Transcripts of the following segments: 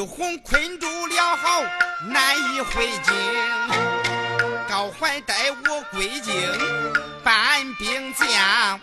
玉红困住了，好难以回京。高怀带我归京，搬兵将，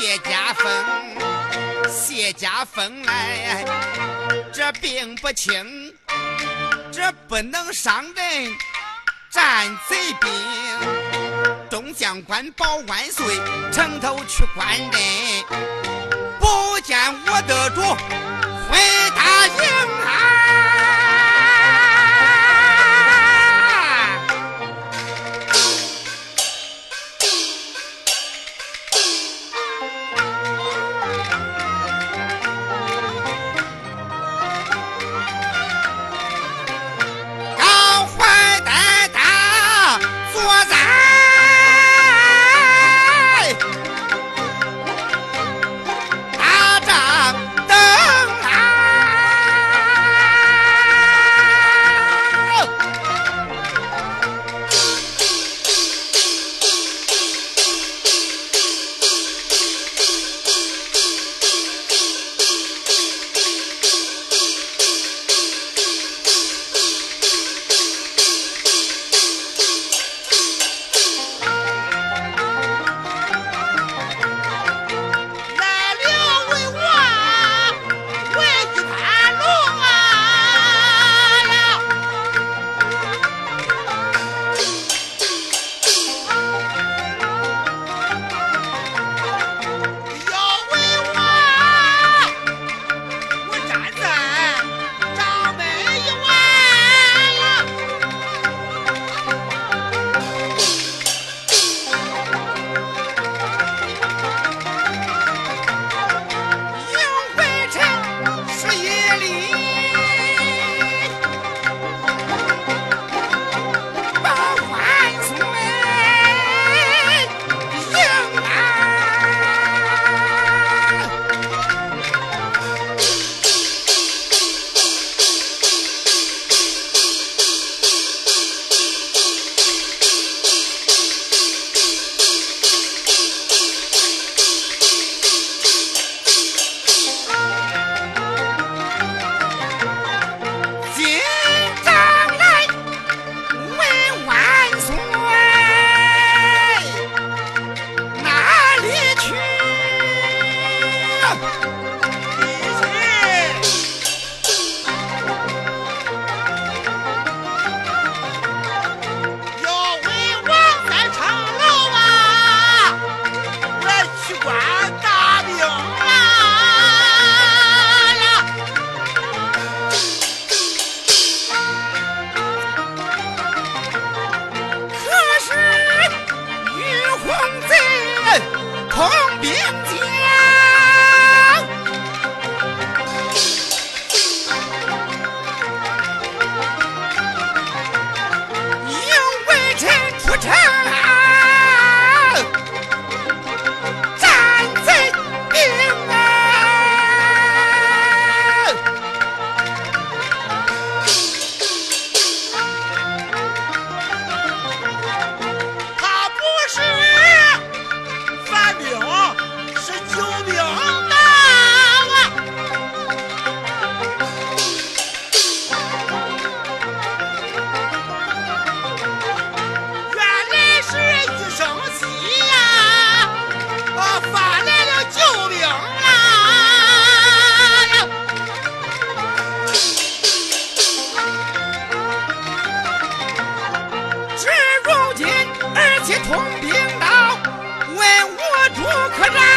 谢家风，谢家风来，这病不轻，这不能伤人，战贼兵。众将官保万岁，城头去关人，不见我的主回大营啊！且同兵道，问我主客栈。